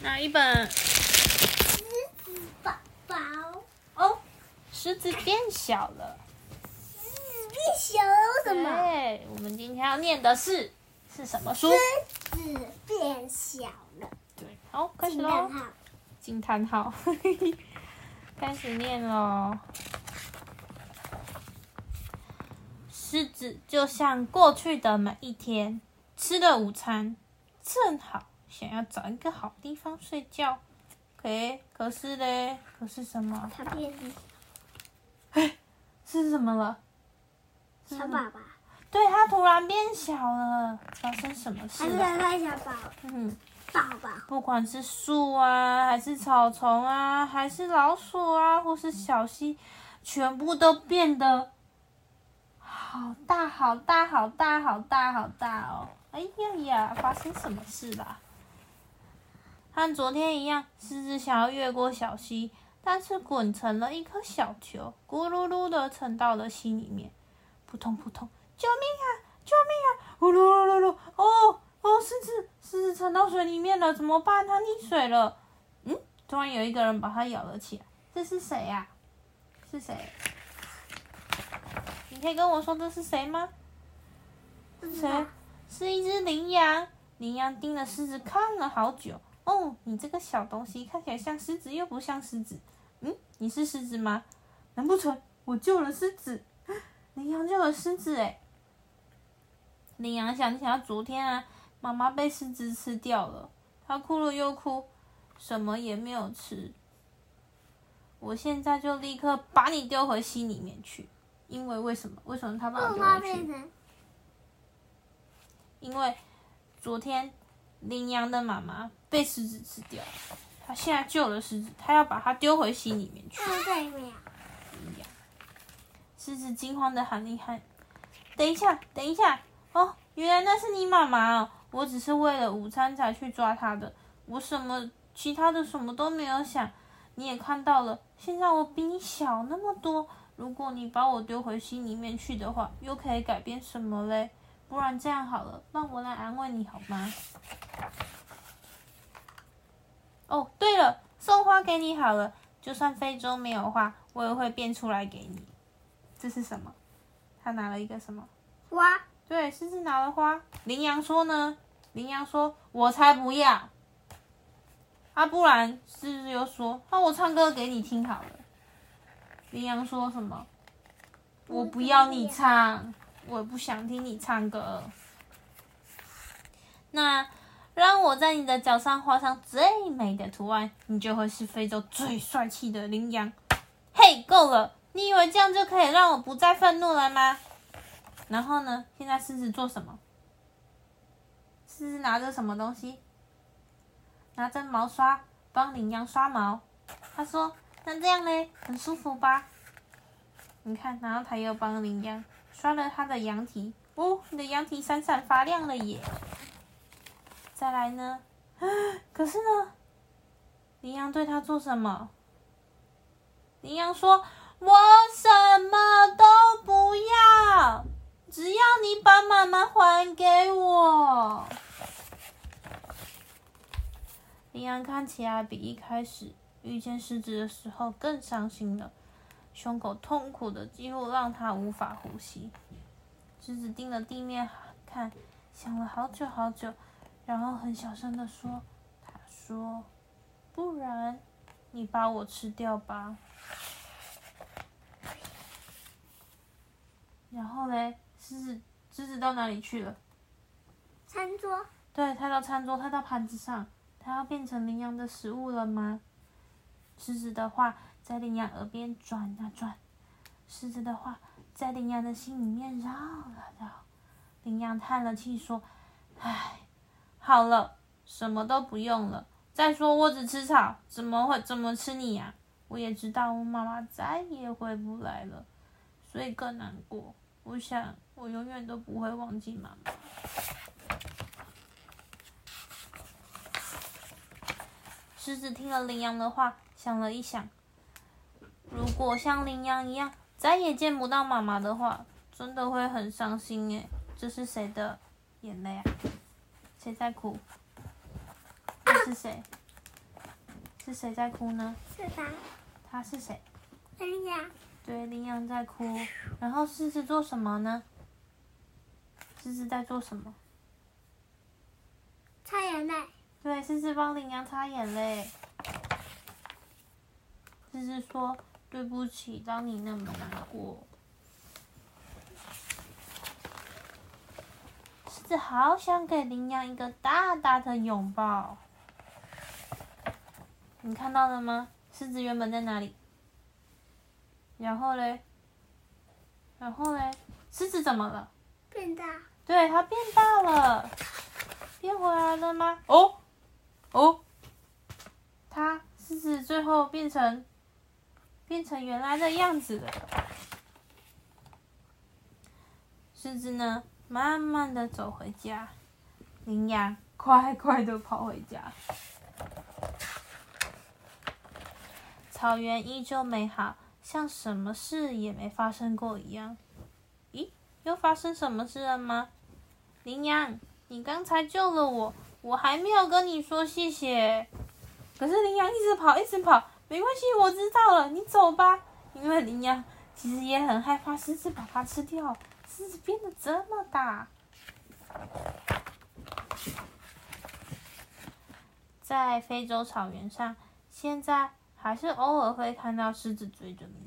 哪一本？狮子宝宝，哦，狮子变小了。狮子变小了，为什么？对，我们今天要念的是是什么书？狮子变小了，对，好，开始喽惊叹。号，惊叹号，开始念喽。狮子就像过去的每一天，吃了午餐，正好想要找一个好地方睡觉。可可是嘞，可是什么？它变是什么了？小宝宝，对，它突然变小了，发生什么事还是了？它小宝嗯，宝宝？不管是树啊，还是草丛啊，还是老鼠啊，或是小溪，全部都变得好大、好大、好大、好大、好大哦！哎呀呀，发生什么事啦？和昨天一样，狮子想要越过小溪，但是滚成了一颗小球，咕噜噜的沉到了溪里面，扑通扑通，救命啊！救命啊！呼噜噜噜噜，哦哦，狮子，狮子沉到水里面了，怎么办？它溺水了。嗯，突然有一个人把它咬了起来，这是谁呀、是谁？你可以跟我说这是谁吗？谁不知道？是一只羚羊。羚羊盯着狮子看了好久。哦，你这个小东西看起来像狮子，又不像狮子。嗯，你是狮子吗？难不成我救了狮子？羚羊救了狮子，哎。羚羊想起来昨天啊，妈妈被狮子吃掉了，它哭了又哭，什么也没有吃。我现在就立刻把你丢回溪里面去，因为为什么？为什么他把我丢回去？因为昨天羚羊的妈妈被狮子吃掉了，他现在救了狮子，他要把它丢回溪里面去。放在里面？狮子惊慌的喊了一喊：“等一下，等一下！哦，原来那是你妈妈哦！我只是为了午餐才去抓它的，我什么其他的什么都没有想。你也看到了，现在我比你小那么多。如果你把我丢回心里面去的话，又可以改变什么嘞？不然这样好了，让我来安慰你好吗？哦，对了，送花给你好了，就算非洲没有花，我也会变出来给你。这是什么？他拿了一个什么？花？对，狮子拿了花。羚羊说呢？羚羊说：“我才不要。”啊，不然狮子又说：“那我唱歌给你听好了。”羚羊说什么？我不要你唱，我不想听你唱歌。那让我在你的脚上画上最美的图案，你就会是非洲最帅气的羚羊。嘿，够了！你以为这样就可以让我不再愤怒了吗？然后呢？现在狮子做什么？狮子拿着什么东西？拿着毛刷帮羚羊刷毛。他说：“那这样呢，很舒服吧？”你看，然后他又帮羚羊刷了他的羊蹄。哦，你的羊蹄闪闪发亮了耶！再来呢？可是呢？羚羊对他做什么？羚羊说：“我什么都不要，只要你把妈妈还给我。”羚羊看起来比一开始遇见狮子的时候更伤心了，胸口痛苦的几乎让他无法呼吸。狮子盯着地面看，想了好久好久，然后很小声的说：“他说，不然你把我吃掉吧。”然后嘞，狮子狮子到哪里去了？餐桌？对，它到餐桌，它到盘子上，它要变成羚羊的食物了吗？狮子的话在羚羊耳边转啊转，狮子的话在羚羊的心里面绕啊绕。羚羊叹了气说：“唉，好了，什么都不用了。再说我只吃草，怎么会怎么吃你呀、我也知道我妈妈再也回不来了，所以更难过。我想我永远都不会忘记妈妈。”狮子听了羚羊的话，想了一想，如果像羚羊一样再也见不到妈妈的话，真的会很伤心诶。这是谁的眼泪啊？谁在哭？这是谁？是谁在哭呢？是他，他是谁？羚羊，对，羚羊在哭。然后狮子做什么呢？狮子在做什么？擦眼泪，对，狮子帮羚羊擦眼泪。狮子说：“对不起，让你那么难过。”狮子好想给羚羊一个大大的拥抱。你看到了吗？狮子原本在哪里？然后嘞？然后嘞？狮子怎么了？变大，对，它变大了，变回来了吗？哦，哦，它狮子最后变成变成原来的样子了。狮子呢，慢慢的走回家，羚羊快快的跑回家。草原依旧美好，像什么事也没发生过一样。咦，又发生什么事了吗？羚羊，你刚才救了我，我还没有跟你说谢谢。可是羚羊一直跑，一直跑，没关系，我知道了，你走吧。因为羚羊其实也很害怕狮子把它吃掉，狮子变得这么大。在非洲草原上，现在还是偶尔会看到狮子追着你。